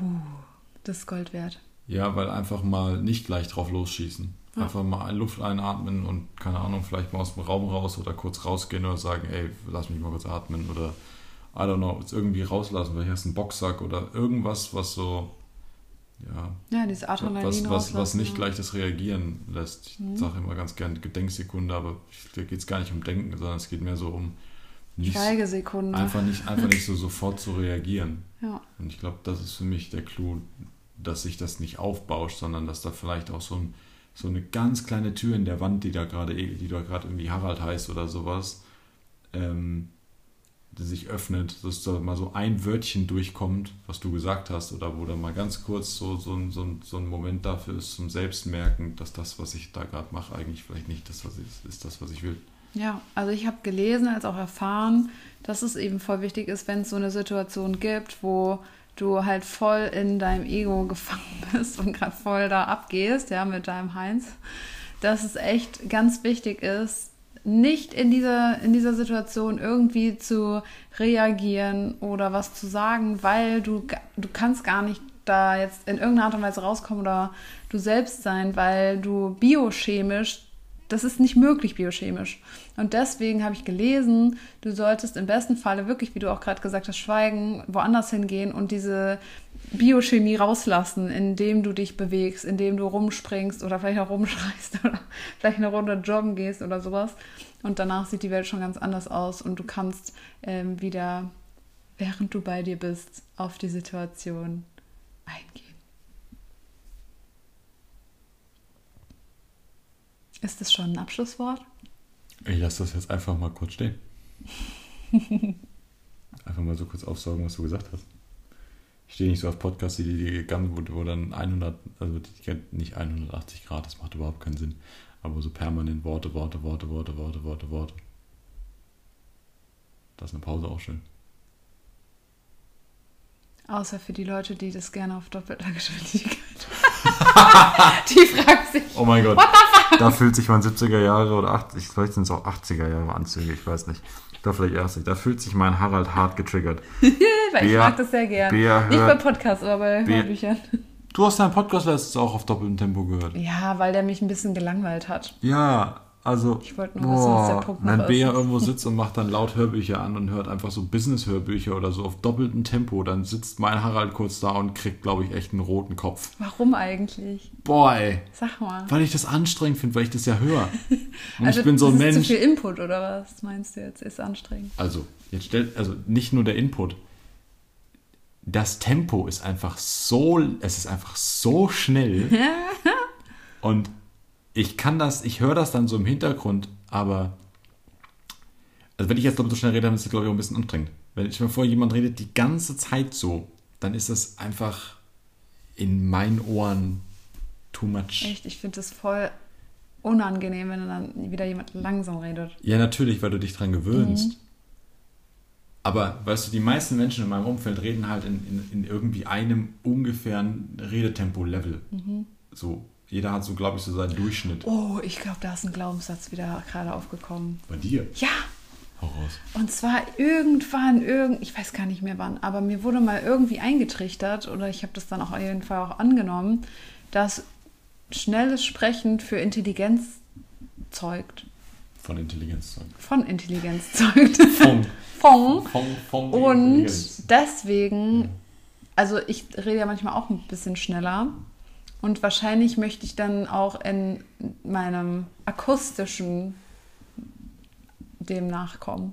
Uh, das ist Gold wert. Ja, weil einfach mal nicht gleich drauf losschießen. Ja. Einfach mal Luft einatmen und keine Ahnung, vielleicht mal aus dem Raum raus oder kurz rausgehen oder sagen, ey, lass mich mal kurz atmen oder I don't know, irgendwie rauslassen, vielleicht hast du einen Boxsack oder irgendwas, was so, ja, ja dieses Adrenalin was, was, was nicht gleich das Reagieren lässt. Ich mhm. sage immer ganz gerne Gedenksekunde, aber da geht es gar nicht um Denken, sondern es geht mehr so um nicht, Schweigesekunde. Einfach nicht, einfach nicht so sofort zu reagieren. Ja. Und ich glaube, das ist für mich der Clou, dass sich das nicht aufbauscht, sondern dass da vielleicht auch so, ein, so eine ganz kleine Tür in der Wand, die da gerade, die da gerade irgendwie Harald heißt oder sowas, ähm, sich öffnet, dass da mal so ein Wörtchen durchkommt, was du gesagt hast, oder wo da mal ganz kurz so, so, so, so ein Moment dafür ist zum Selbstmerken, dass das, was ich da gerade mache, eigentlich vielleicht nicht das, was ist, ist das, was ich will. Ja, also ich habe gelesen als auch erfahren, dass es eben voll wichtig ist, wenn es so eine Situation gibt, wo du halt voll in deinem Ego gefangen bist und gerade voll da abgehst, ja, mit deinem Heinz, dass es echt ganz wichtig ist, nicht in dieser, in dieser Situation irgendwie zu reagieren oder was zu sagen, weil du, du kannst gar nicht da jetzt in irgendeiner Art und Weise rauskommen oder du selbst sein, weil du biochemisch, das ist nicht möglich biochemisch. Und deswegen habe ich gelesen, du solltest im besten Falle wirklich, wie du auch gerade gesagt hast, schweigen, woanders hingehen und diese Biochemie rauslassen, indem du dich bewegst, indem du rumspringst oder vielleicht auch rumschreist oder vielleicht eine Runde joggen gehst oder sowas. Und danach sieht die Welt schon ganz anders aus und du kannst ähm, wieder, während du bei dir bist, auf die Situation eingehen. Ist das schon ein Abschlusswort? Ich lasse das jetzt einfach mal kurz stehen. einfach mal so kurz aufsaugen, was du gesagt hast. Ich stehe nicht so auf Podcasts, die, die gegangen wurde, wo dann 100, also nicht 180 Grad, das macht überhaupt keinen Sinn. Aber so permanent Worte, Worte, Worte, Worte, Worte, Worte, Worte. Da ist eine Pause auch schön. Außer für die Leute, die das gerne auf doppelter Geschwindigkeit. die fragt sich. Oh mein Gott. Da fühlt sich mein 70er Jahre oder 80, vielleicht sind es auch 80er Jahre Anzüge, ich weiß nicht. Da vielleicht erst nicht. Da fühlt sich mein Harald hart getriggert. Weil ich mag das sehr gern. Bea nicht bei Podcasts, aber bei Bea Hörbüchern. Du hast deinen Podcast letztens auch auf doppeltem Tempo gehört. Ja, weil der mich ein bisschen gelangweilt hat. Ja, also, ich wollte nur wissen, was der Punkt wenn Bea irgendwo sitzt und macht dann laut Hörbücher an und hört einfach so Business-Hörbücher oder so auf doppeltem Tempo, dann sitzt mein Harald kurz da und kriegt, glaube ich, echt einen roten Kopf. Warum eigentlich? Boah, ey. Sag mal. Weil ich das anstrengend finde, weil ich das ja höre. Und also, ich bin so ein Mensch. Ist zu viel Input oder was meinst du jetzt? Ist anstrengend. Also, jetzt stellt, also nicht nur der Input. Das Tempo ist einfach so, es ist einfach so schnell. und ich kann das, ich höre das dann so im Hintergrund, aber also wenn ich jetzt so schnell rede, dann ist das glaube ich auch ein bisschen anstrengend. Wenn ich mir vor jemand redet die ganze Zeit so, dann ist das einfach in meinen Ohren too much. Echt, ich finde das voll unangenehm, wenn dann wieder jemand langsam redet. Ja, natürlich, weil du dich dran gewöhnst. Mhm. Aber weißt du, die meisten Menschen in meinem Umfeld reden halt in, in, in irgendwie einem ungefähren Redetempo-Level. Mhm. So, jeder hat so, glaube ich, so seinen Durchschnitt. Oh, ich glaube, da ist ein Glaubenssatz wieder gerade aufgekommen. Bei dir? Ja. Hau raus. Und zwar irgendwann, irgend, ich weiß gar nicht mehr wann, aber mir wurde mal irgendwie eingetrichtert oder ich habe das dann auch auf jeden Fall auch angenommen, dass schnelles Sprechen für Intelligenz zeugt. Von Intelligenz zeugt. Von Intelligenz zeugt. Von. von. von, von Und deswegen, also ich rede ja manchmal auch ein bisschen schneller und wahrscheinlich möchte ich dann auch in meinem akustischen dem nachkommen.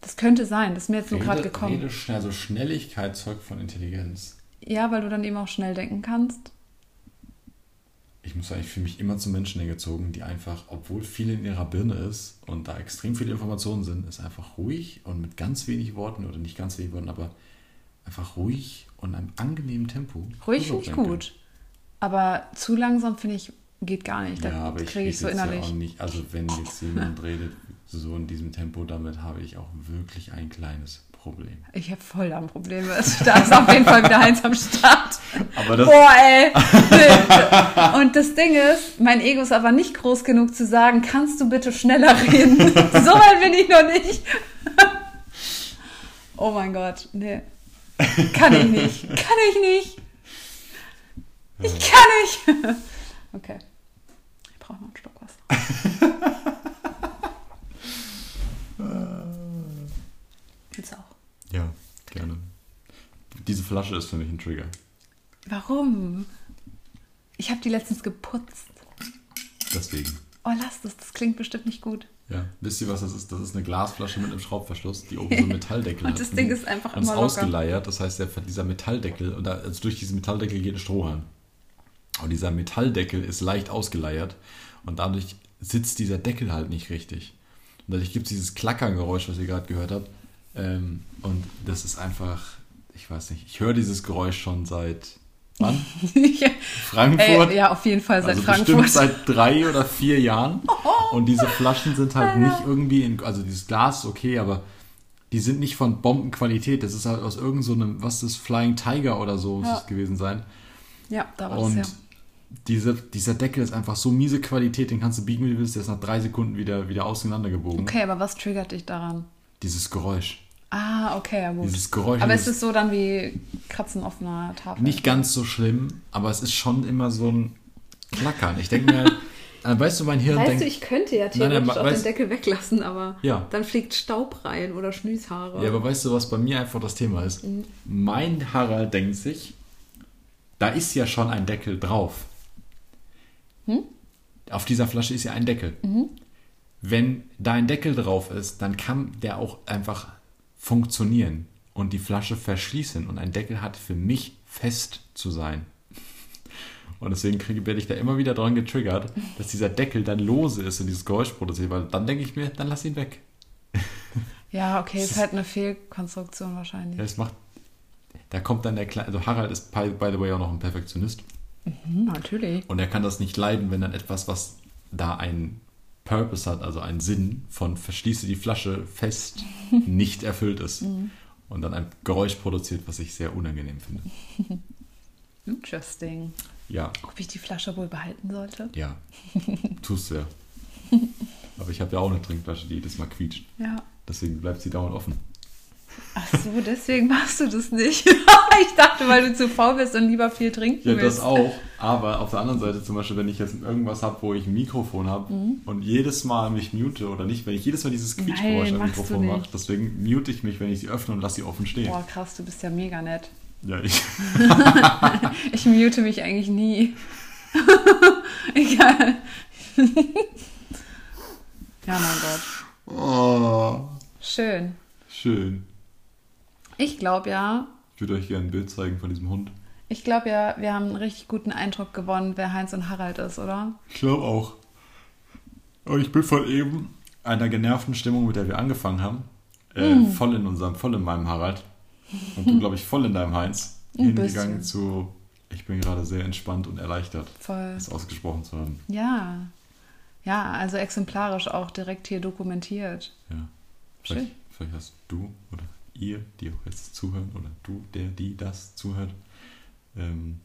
Das könnte sein, das ist mir jetzt nur gerade gekommen. Rede schnell, also Schnelligkeit zeugt von Intelligenz. Ja, weil du dann eben auch schnell denken kannst. ich muss sagen, ich fühle mich immer zu Menschen hingezogen, die einfach, obwohl viel in ihrer Birne ist und da extrem viele Informationen sind, ist einfach ruhig und mit ganz wenig Worten oder nicht ganz wenig Worten, aber einfach ruhig und einem angenehmen Tempo. Ruhig finde ich gut. Aber zu langsam finde ich, geht gar nicht. Da Ja, aber ich kriege ich so rede jetzt innerlich. Ja auch nicht, also wenn jetzt jemand redet, so in diesem Tempo, damit habe ich auch wirklich ein kleines Problem. Ich habe voll ein Problem mit. Da ist auf jeden Fall wieder Heinz am Start. Aber das, Boah, ey. Und das Ding ist, mein Ego ist aber nicht groß genug zu sagen, kannst du bitte schneller reden? so weit bin ich noch nicht. oh mein Gott, nee. Kann ich nicht. Kann ich nicht. Ich kann nicht. Okay. Ich brauche noch einen Stock Wasser. Willst du auch? ja, gerne. Diese Flasche ist für mich ein Trigger. Warum? Ich habe die letztens geputzt. Deswegen. Oh, lass das. Das klingt bestimmt nicht gut. Ja, wisst ihr, was das ist? Das ist eine Glasflasche mit einem Schraubverschluss, die oben so einen Metalldeckel Und hat. das Ding ist einfach und ist immer locker. ausgeleiert. Das heißt, der, dieser Metalldeckel, und da, also durch diesen Metalldeckel geht ein Strohhalm. Und dieser Metalldeckel ist leicht ausgeleiert und dadurch sitzt dieser Deckel halt nicht richtig. Und dadurch gibt es dieses Klackergeräusch, was ihr gerade gehört habt. Ähm, und das ist einfach, ich weiß nicht, ich höre dieses Geräusch schon seit wann? ja, Frankfurt? ey, ja, auf jeden Fall seit also Frankfurt. bestimmt seit drei oder vier Jahren. Und diese Flaschen sind halt nicht irgendwie, in, also dieses Glas okay, aber die sind nicht von Bombenqualität. Das ist halt aus irgendeinem, so einem, was ist das, Flying Tiger oder so muss Ja. es gewesen sein. ja, da war Und das ja. Diese, dieser Deckel ist einfach so miese Qualität, den kannst du biegen, wie du willst, der ist nach drei Sekunden wieder, wieder auseinandergebogen. Okay, aber was triggert dich daran? Dieses Geräusch. Ah, okay, ja gut. Dieses Geräusch. aber ist es so dann wie Kratzen auf einer Tafel? Nicht ganz so schlimm, aber es ist schon immer so ein Klackern. Ich denke mir äh, weißt du, mein Hirn Weißt denkt, du, ich könnte ja Nein, nein, theoretisch auch weißt- den Deckel weglassen, aber Ja. dann fliegt Staub rein oder Schnüshaare. Ja, aber weißt du, was bei mir einfach das Thema ist? Mein Harald denkt sich, da ist ja schon ein Deckel drauf. Auf dieser Flasche ist ja ein Deckel. Wenn da ein Deckel drauf ist, dann kann der auch einfach funktionieren und die Flasche verschließen. Und ein Deckel hat für mich fest zu sein. Und deswegen kriege, werde ich da immer wieder dran getriggert, dass dieser Deckel dann lose ist und dieses Geräusch produziert, weil dann denke ich mir, dann lass ihn weg. Ja, okay, ist halt eine Fehlkonstruktion wahrscheinlich. Ja, es macht. Da kommt dann der kleine. Also Harald ist by, by the way auch noch ein Perfektionist. Hm, natürlich. Und er kann das nicht leiden, wenn dann etwas, was da einen Purpose hat, also einen Sinn von verschließe die Flasche fest, nicht erfüllt ist. Und dann ein Geräusch produziert, was ich sehr unangenehm finde. Interesting. Ja, Ob ich die Flasche wohl behalten sollte? ja. Tust du ja. Aber ich habe ja auch eine Trinkflasche, die jedes Mal quietscht. Ja. Deswegen bleibt sie dauernd offen. Ach so, deswegen machst du das nicht. ich dachte, weil du zu faul bist und lieber viel trinken Ja, willst. das auch. Aber auf der anderen Seite zum Beispiel, wenn ich jetzt irgendwas habe, wo ich ein Mikrofon habe Mhm. und jedes Mal mich mute oder nicht, wenn ich jedes Mal dieses Quietschgeräusch am Mikrofon mache, deswegen mute ich mich, wenn ich sie öffne und lasse sie offen stehen. Boah, krass, du bist ja mega nett. Ja, ich, Ich mute mich eigentlich nie. Egal. ja, mein Gott. oh, Schön. schön. Ich glaube ja, Ich würde euch gerne ein Bild zeigen von diesem Hund. ich glaube ja, wir haben einen richtig guten Eindruck gewonnen, wer Heinz und Harald ist, oder? Ich glaube auch. Aber ich bin von eben einer genervten Stimmung, mit der wir angefangen haben, äh, Mm. voll in unserem, voll in meinem Harald und du, glaube ich, voll in deinem Heinz, Ein hingegangen bisschen. zu, ich bin gerade sehr entspannt und erleichtert, Voll. das ausgesprochen zu haben. Ja. Ja, also exemplarisch auch direkt hier dokumentiert. Ja. Schön. Vielleicht, vielleicht hast du oder ihr, die auch jetzt zuhören, oder du, der, die das zuhört, ähm,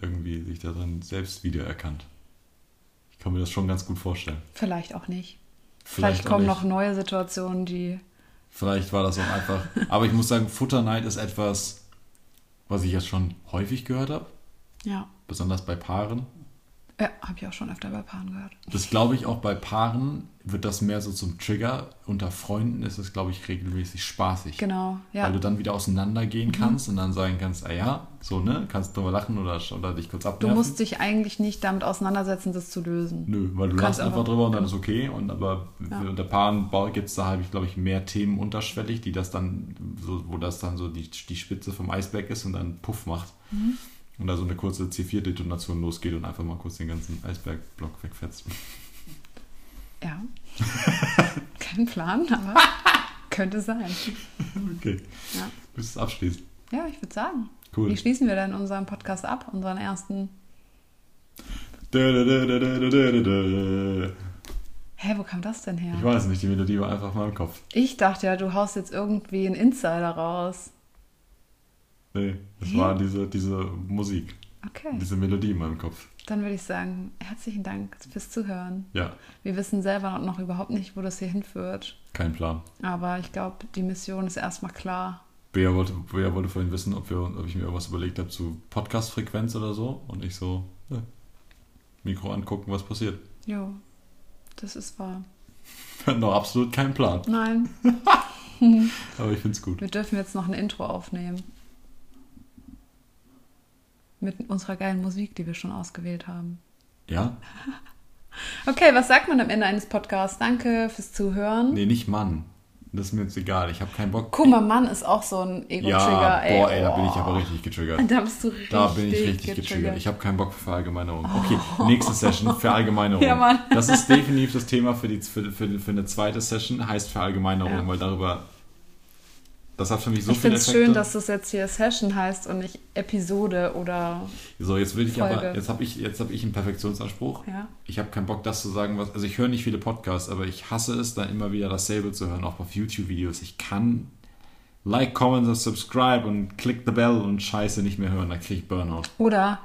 irgendwie sich darin selbst wiedererkannt. Ich kann mir das schon ganz gut vorstellen. Vielleicht auch nicht. Vielleicht, auch kommen nicht. noch neue Situationen, die. Vielleicht war das auch einfach. Aber ich muss sagen, Futterneid ist etwas, was ich jetzt schon häufig gehört habe, Ja. besonders bei Paaren. Ja, habe ich auch schon öfter bei Paaren gehört. Das glaube ich auch bei Paaren wird das mehr so zum Trigger. Unter Freunden ist es, glaube ich, regelmäßig spaßig. Genau, ja. Mhm. Weil du dann wieder auseinandergehen kannst und dann sagen kannst, ah ja, so, ne, kannst drüber lachen oder, oder dich kurz Du abnerven. musst dich eigentlich nicht damit auseinandersetzen, das zu lösen. Nö, weil du lachst einfach einfach- drüber und dann ist okay. Und aber Ja. unter Paaren gibt es da, habe ich glaube ich, mehr Themen unterschwellig, die das dann, so, wo das dann so die, die Spitze vom Eisberg ist und dann Puff macht. Mhm. Und da so eine kurze C4-Detonation losgeht und einfach mal kurz den ganzen Eisbergblock wegfetzt. Ja. Kein Plan, aber könnte sein. Okay. Ja. Du es abschließen? Ja, ich würde sagen. Cool. Wie schließen wir denn unseren Podcast ab, unseren ersten? Ich Hä, wo kam das denn her? weiß nicht, die Melodie war einfach mal im Kopf. Ich dachte ja, du haust jetzt irgendwie einen Insider raus. Nee, es war diese, diese Musik, Okay, diese Melodie in meinem Kopf. dann würde ich sagen, herzlichen Dank fürs Zuhören. Ja, Wir wissen selber noch überhaupt nicht, wo das hier hinführt. kein Plan. Aber ich glaube, die Mission ist erstmal klar. Bea wollte, Bea wollte vorhin wissen, ob, wir, ob ich mir irgendwas überlegt habe zu Podcast-Frequenz oder so. Und ich so, ja, Mikro angucken, was passiert. Jo, das ist wahr. Wir hatten noch absolut keinen Plan. Nein, Aber ich finde es gut. wir dürfen jetzt noch ein Intro aufnehmen. Mit unserer geilen Musik, die wir schon ausgewählt haben. Ja? Okay, was sagt man am Ende eines Podcasts? Danke fürs Zuhören. Nee, nicht Mann. Das ist mir jetzt egal. Ich habe keinen Bock. Guck mal, Mann ist auch so ein Ego-Trigger. ja, ey. boah, ey, da bin ich Oh. aber richtig getriggert. Da bist du richtig Da bin ich richtig getriggert. Ich habe keinen Bock für Verallgemeinerung. Okay, nächste Session, Verallgemeinerung. Ja, Mann. Das ist definitiv das Thema für, die, für, für, für eine zweite Session, heißt Verallgemeinerung, Ja. weil darüber, das hat für mich so ich viele finde es schön, dass das jetzt hier Session heißt und nicht Episode oder so, jetzt will ich aber, Folge. jetzt habe ich, jetzt hab ich einen Perfektionsanspruch. ja. Ich habe keinen Bock, das zu sagen, was, also ich höre nicht viele Podcasts, aber ich hasse es, dann immer wieder dasselbe zu hören, auch auf YouTube-Videos. Ich kann like, comment und subscribe und click the bell und Scheiße nicht mehr hören, da kriege ich Burnout. Oder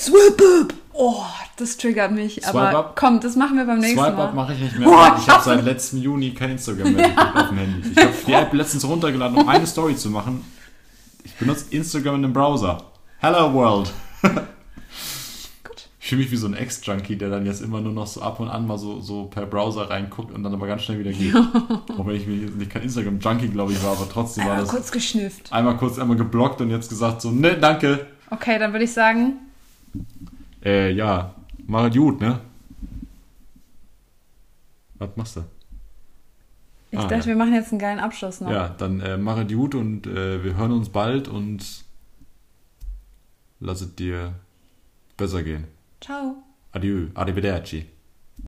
Swipe Up. Oh, das triggert mich. Swipe aber Up? komm, das machen wir beim nächsten Swipe Mal. Up mache ich nicht mehr. Weil ich habe seit letztem Juni kein Instagram mehr geguckt auf dem Handy. Ich habe die App letztens runtergeladen, um eine Story zu machen. Ich benutze Instagram in dem Browser. Hello World. Gut. Ich fühle mich wie so ein Ex-Junkie, der dann jetzt immer nur noch so ab und an mal so, so per Browser reinguckt und dann aber ganz schnell wieder geht. Auch wenn ich mir- nicht kein Instagram-Junkie, glaube ich, war, aber trotzdem war Einmal das kurz geschnifft. einmal kurz einmal geblockt und jetzt gesagt so, ne, danke. Okay, dann würde ich sagen, Äh, ja, mach es gut, ne? Was machst du? ich Ah, dachte, ja. wir machen jetzt einen geilen Abschluss noch. Ja, dann äh, mach es gut und äh, wir hören uns bald und lass es dir besser gehen. Ciao. Adieu, arrivederci.